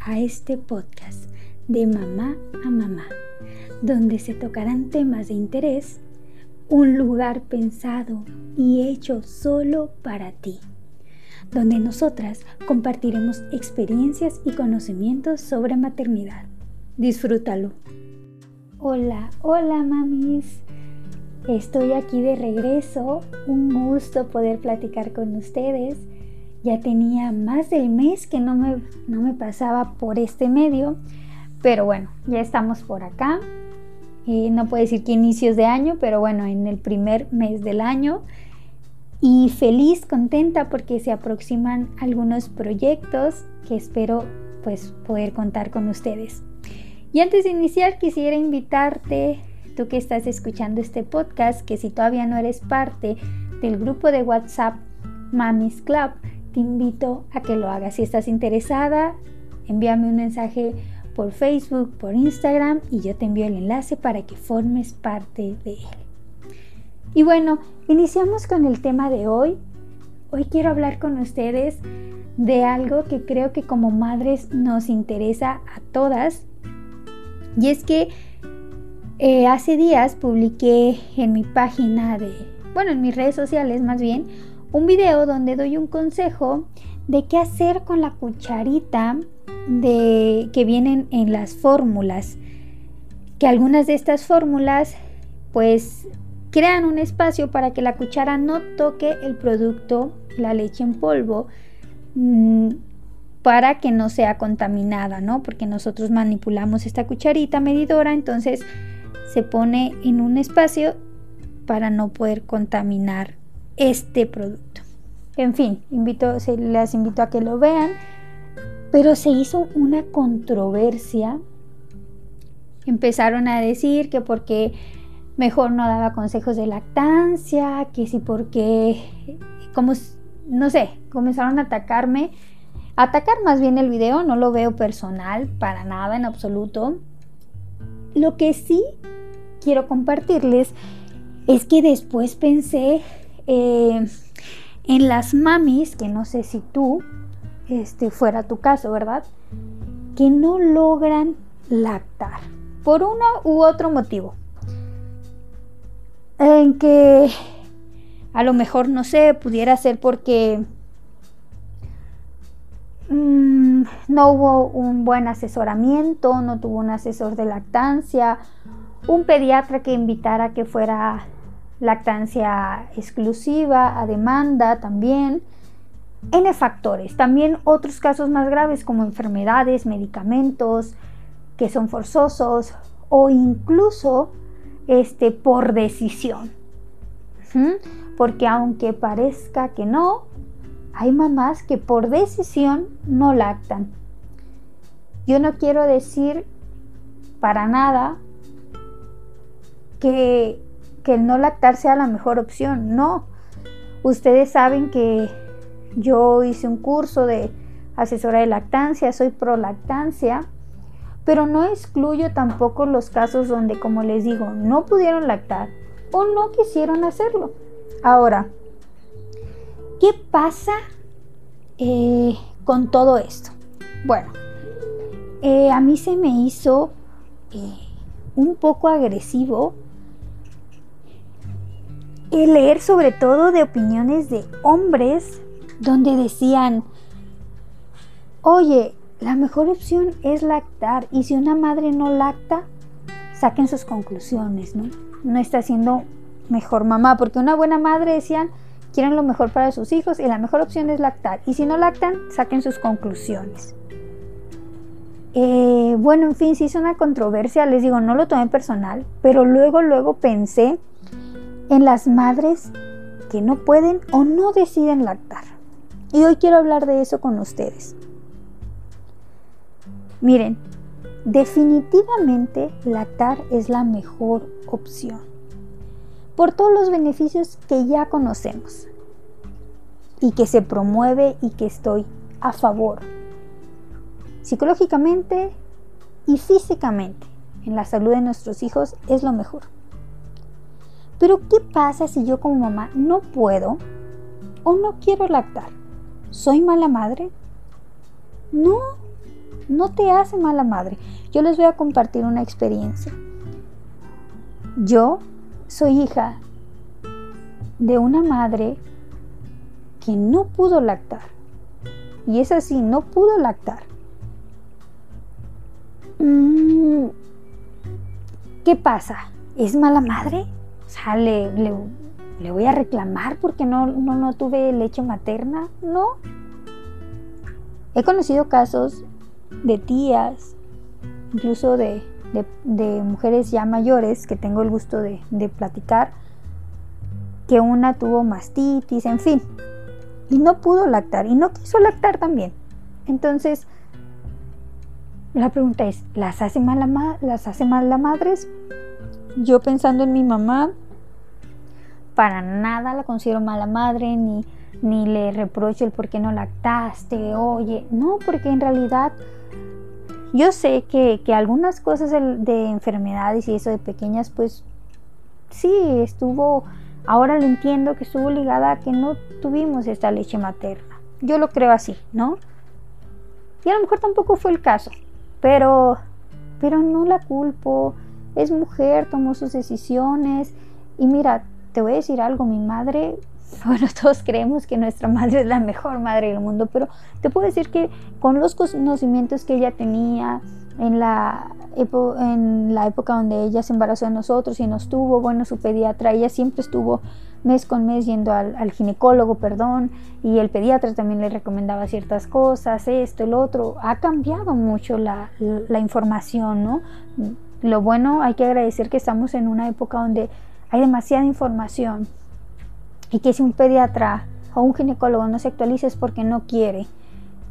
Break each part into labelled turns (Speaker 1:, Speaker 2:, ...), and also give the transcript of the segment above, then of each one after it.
Speaker 1: a este podcast de mamá a mamá, donde se tocarán temas de interés, un lugar pensado y hecho solo para ti, donde nosotras compartiremos experiencias y conocimientos sobre maternidad. Disfrútalo. Hola, hola mamis. Estoy aquí de regreso. Un gusto poder platicar con ustedes ya tenía más del mes que no me, no me pasaba por este medio, pero bueno, ya estamos por acá. Eh, no puedo decir que inicios de año, pero bueno, en el primer mes del año. Y feliz, contenta porque se aproximan algunos proyectos que espero pues poder contar con ustedes. Y antes de iniciar quisiera invitarte, tú que estás escuchando este podcast, que si todavía no eres parte del grupo de WhatsApp Mamis Club, te invito a que lo hagas. Si estás interesada, envíame un mensaje por Facebook, por Instagram y yo te envío el enlace para que formes parte de él. Y bueno, iniciamos con el tema de hoy. Hoy quiero hablar con ustedes de algo que creo que como madres nos interesa a todas. Y es que eh, hace días publiqué en mi página de, bueno, en mis redes sociales más bien, un video donde doy un consejo de qué hacer con la cucharita de, que vienen en las fórmulas. Que algunas de estas fórmulas pues crean un espacio para que la cuchara no toque el producto, la leche en polvo, mm, para que no sea contaminada, ¿no? Porque nosotros manipulamos esta cucharita medidora, entonces se pone en un espacio para no poder contaminar este producto. En fin, invito, se, les invito a que lo vean, pero se hizo una controversia. Empezaron a decir que porque mejor no daba consejos de lactancia, que si porque, como, no sé, comenzaron a atacarme, atacar más bien el video, no lo veo personal, para nada en absoluto. Lo que sí quiero compartirles es que después pensé eh, en las mamis, que no sé si tú este, fuera tu caso, ¿verdad? Que no logran lactar por uno u otro motivo. En que a lo mejor, no sé, pudiera ser porque mm, no hubo un buen asesoramiento, no tuvo un asesor de lactancia, un pediatra que invitara que fuera lactancia exclusiva, a demanda también, N factores. También otros casos más graves como enfermedades, medicamentos que son forzosos o incluso este, por decisión. Porque aunque parezca que no, hay mamás que por decisión no lactan. Yo no quiero decir para nada que que el no lactar sea la mejor opción. No. Ustedes saben que yo hice un curso de asesora de lactancia, soy pro lactancia, pero no excluyo tampoco los casos donde, como les digo, no pudieron lactar o no quisieron hacerlo. Ahora, ¿qué pasa eh, con todo esto? Bueno, eh, a mí se me hizo eh, un poco agresivo leer sobre todo de opiniones de hombres donde decían, oye, la mejor opción es lactar y si una madre no lacta, saquen sus conclusiones, ¿no? No está siendo mejor mamá, porque una buena madre decían, quieren lo mejor para sus hijos y la mejor opción es lactar. Y si no lactan, saquen sus conclusiones. Eh, bueno, en fin, si es una controversia, les digo, no lo tomé personal, pero luego, luego pensé en las madres que no pueden o no deciden lactar. Y hoy quiero hablar de eso con ustedes. Miren, definitivamente lactar es la mejor opción. Por todos los beneficios que ya conocemos y que se promueve y que estoy a favor. Psicológicamente y físicamente en la salud de nuestros hijos es lo mejor. Pero ¿qué pasa si yo como mamá no puedo o no quiero lactar? ¿Soy mala madre? No, no te hace mala madre. Yo les voy a compartir una experiencia. Yo soy hija de una madre que no pudo lactar. Y es así, no pudo lactar. Mm, ¿Qué pasa? ¿Es mala madre? O sea, le, voy a reclamar porque no, no, no tuve leche materna. No. He conocido casos de tías, incluso de, mujeres ya mayores que tengo el gusto de, de platicar, que una tuvo mastitis, en fin, y no pudo lactar y no quiso lactar también. Entonces, la pregunta es, ¿las hace mal, la ¿las hace mal las madres? Yo pensando en mi mamá, para nada la considero mala madre, ni, ni le reprocho el por qué no lactaste, oye, no, porque en realidad yo sé que, que algunas cosas de enfermedades y eso de pequeñas, pues sí, estuvo Ahora lo entiendo que estuvo ligada a que no tuvimos esta leche materna. Yo lo creo así, ¿no? Y a lo mejor tampoco fue el caso, pero, pero no la culpo. Es mujer, tomó sus decisiones. Y mira, te voy a decir algo, mi madre, bueno, todos creemos que nuestra madre es la mejor madre del mundo, pero te puedo decir que con los conocimientos que ella tenía, en la, en la época donde ella se embarazó de nosotros y nos tuvo, bueno, su pediatra, ella siempre estuvo mes con mes yendo al, ginecólogo, perdón, y el pediatra también le recomendaba ciertas cosas, esto, el otro. Ha cambiado mucho la, la información, ¿no? Lo bueno, hay que agradecer que estamos en una época donde hay demasiada información y que si un pediatra o un ginecólogo no se actualiza es porque no quiere.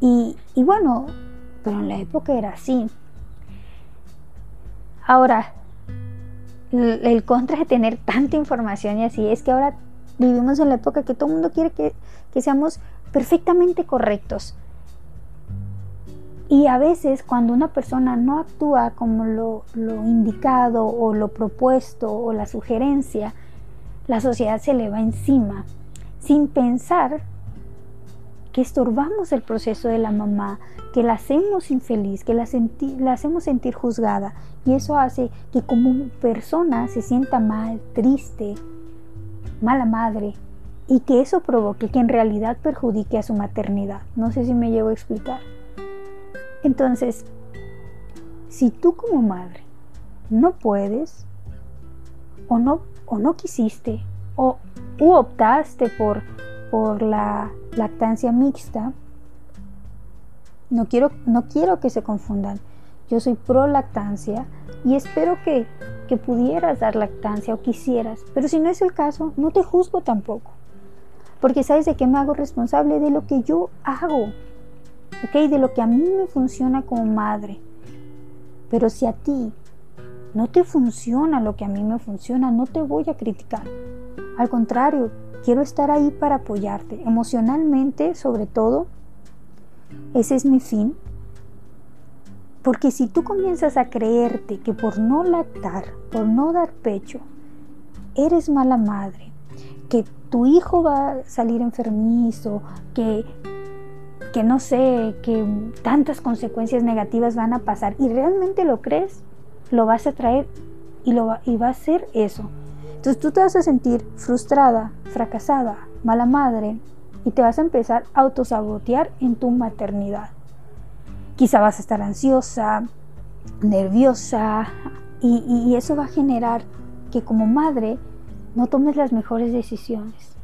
Speaker 1: Y, bueno, pero en la época era así. Ahora, el contra de tener tanta información y así es que ahora vivimos en la época que todo el mundo quiere que, seamos perfectamente correctos. Y a veces cuando una persona no actúa como lo, lo, indicado o lo propuesto o la sugerencia, la sociedad se le va encima sin pensar que estorbamos el proceso de la mamá, que la hacemos infeliz, que la, la hacemos sentir juzgada. Y eso hace que como persona se sienta mal, triste, mala madre, y que eso provoque que en realidad perjudique a su maternidad. No sé si me llevo a explicar. Entonces, si tú como madre no puedes, o no, o no quisiste, o optaste por, por la lactancia mixta, no quiero, no quiero que se confundan. Yo soy pro lactancia y espero que, que pudieras dar lactancia o quisieras, pero si no es el caso, no te juzgo tampoco. Porque sabes de qué me hago responsable de lo que yo hago, ¿ok? De lo que a mí me funciona como madre. Pero si a ti no te funciona lo que a mí me funciona, no te voy a criticar. Al contrario, quiero estar ahí para apoyarte, emocionalmente sobre todo. Ese es mi fin. Porque si tú comienzas a creerte que por no lactar, por no dar pecho, eres mala madre, que tu hijo va a salir enfermizo, que, que no sé, que tantas consecuencias negativas van a pasar y realmente lo crees, lo vas a traer y, lo y va a ser eso. Entonces tú te vas a sentir frustrada, fracasada, mala madre y te vas a empezar a autosabotear en tu maternidad. Quizá vas a estar ansiosa, nerviosa y, y eso va a generar que como madre no tomes las mejores decisiones.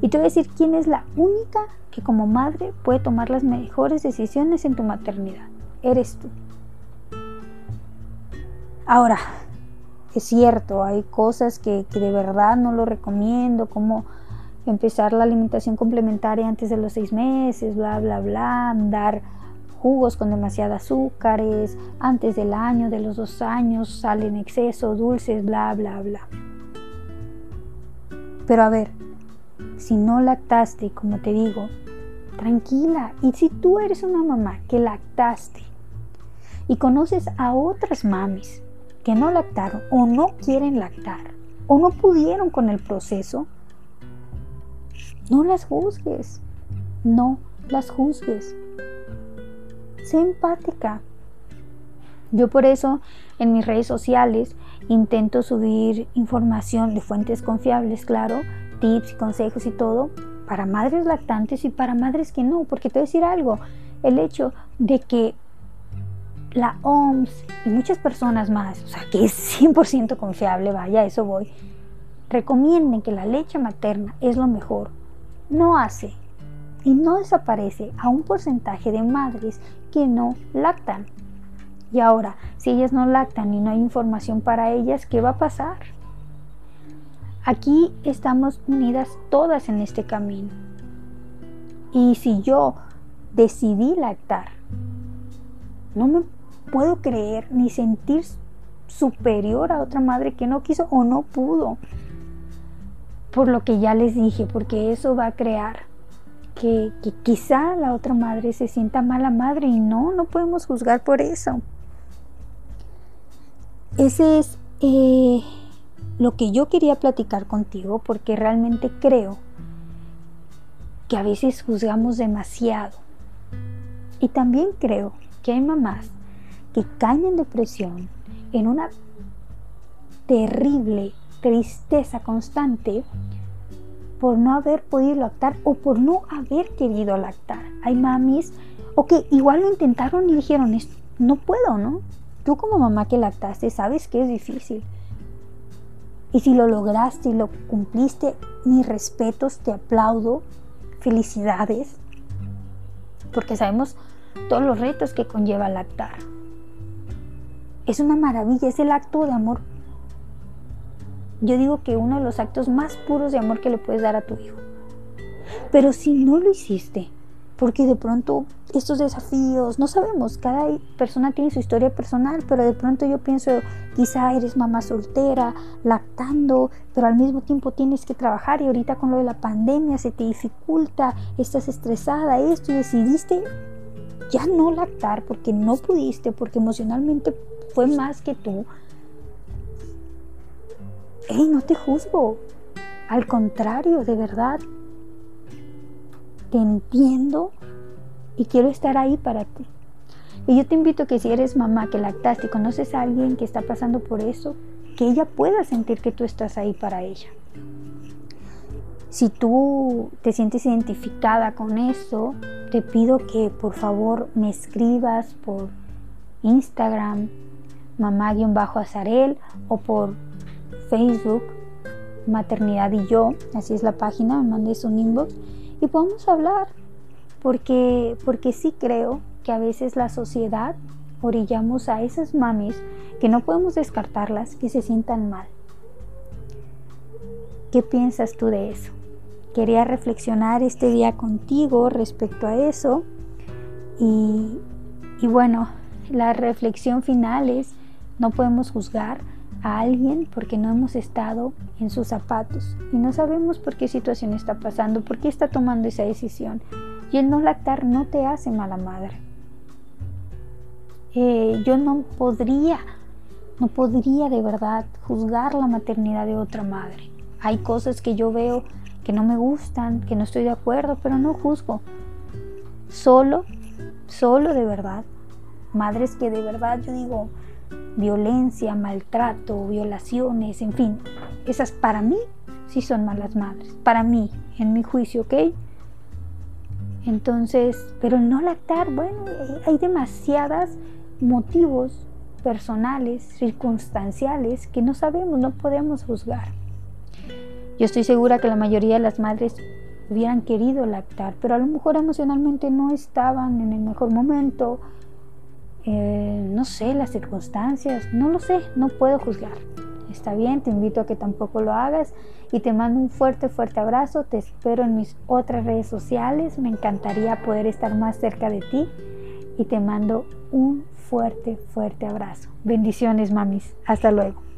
Speaker 1: Y te voy a decir quién es la única que como madre puede tomar las mejores decisiones en tu maternidad. Eres tú. Ahora, es cierto, hay cosas que, de verdad no lo recomiendo, como empezar la alimentación complementaria antes de los seis meses, bla, bla, bla, dar jugos con demasiadas azúcares, antes del año, de los dos años, salen exceso, dulces, bla, bla, bla. Pero a ver, si no lactaste, como te digo, tranquila. Y si tú eres una mamá que lactaste y conoces a otras mamis que no lactaron o no quieren lactar o no pudieron con el proceso, no las juzgues, no las juzgues. sé empática. Yo por eso en mis redes sociales intento subir información de fuentes confiables, claro, tips y consejos y todo, para madres lactantes y para madres que no, porque te voy a decir algo, el hecho de que la OMS y muchas personas más, o sea, que es 100% confiable, vaya, eso voy, recomienden que la leche materna es lo mejor, no hace y no desaparece a un porcentaje de madres que no lactan. Y ahora, si ellas no lactan y no hay información para ellas, ¿qué va a pasar? Aquí estamos unidas todas en este camino. Y si yo decidí lactar, no me puedo creer ni sentir superior a otra madre que no quiso o no pudo. Por lo que ya les dije, porque eso va a crear que, quizá la otra madre se sienta mala madre y no, no podemos juzgar por eso. Ese es eh, lo que yo quería platicar contigo porque realmente creo que a veces juzgamos demasiado. Y también creo que hay mamás que caen en depresión, en una terrible tristeza constante por no haber podido lactar o por no haber querido lactar. Hay mamis o que igual lo intentaron y dijeron, no puedo, ¿no? Tú como mamá que lactaste sabes que es difícil. Y si lo lograste y lo cumpliste, mis respetos, te aplaudo, felicidades, porque sabemos todos los retos que conlleva lactar. Es una maravilla, es el acto de amor. Yo digo que uno de los actos más puros de amor que le puedes dar a tu hijo. Pero si no lo hiciste, porque de pronto estos desafíos, no sabemos, cada persona tiene su historia personal, pero de pronto yo pienso, quizá eres mamá soltera, lactando, pero al mismo tiempo tienes que trabajar y ahorita con lo de la pandemia se te dificulta, estás estresada, esto y decidiste ya no lactar porque no pudiste, porque emocionalmente fue más que tú. Hey, no te juzgo. Al contrario, de verdad, te entiendo y quiero estar ahí para ti. Y yo te invito que si eres mamá que lactaste y conoces a alguien que está pasando por eso, que ella pueda sentir que tú estás ahí para ella. Si tú te sientes identificada con eso, te pido que por favor me escribas por Instagram, mamá-azarel o por Facebook, Maternidad y yo, así es la página, me mandes un inbox y podemos hablar, porque, porque sí creo que a veces la sociedad orillamos a esas mamis que no podemos descartarlas, que se sientan mal. ¿Qué piensas tú de eso? Quería reflexionar este día contigo respecto a eso y, y bueno, la reflexión final es, no podemos juzgar a alguien porque no hemos estado en sus zapatos y no sabemos por qué situación está pasando, por qué está tomando esa decisión. Y el no lactar no te hace mala madre. Eh, yo no podría, no podría de verdad juzgar la maternidad de otra madre. Hay cosas que yo veo que no me gustan, que no estoy de acuerdo, pero no juzgo. Solo, solo de verdad. Madres que de verdad yo digo, violencia, maltrato, violaciones, en fin, esas para mí sí son malas madres, para mí, en mi juicio, ¿ok? Entonces, pero no lactar, bueno, hay demasiados motivos personales, circunstanciales, que no sabemos, no podemos juzgar. Yo estoy segura que la mayoría de las madres hubieran querido lactar, pero a lo mejor emocionalmente no estaban en el mejor momento, eh, no sé, las circunstancias, no lo sé, no puedo juzgar. Está bien, te invito a que tampoco lo hagas y te mando un fuerte, fuerte abrazo. Te espero en mis otras redes sociales. Me encantaría poder estar más cerca de ti y te mando un fuerte, fuerte abrazo. Bendiciones, mamis. Hasta luego.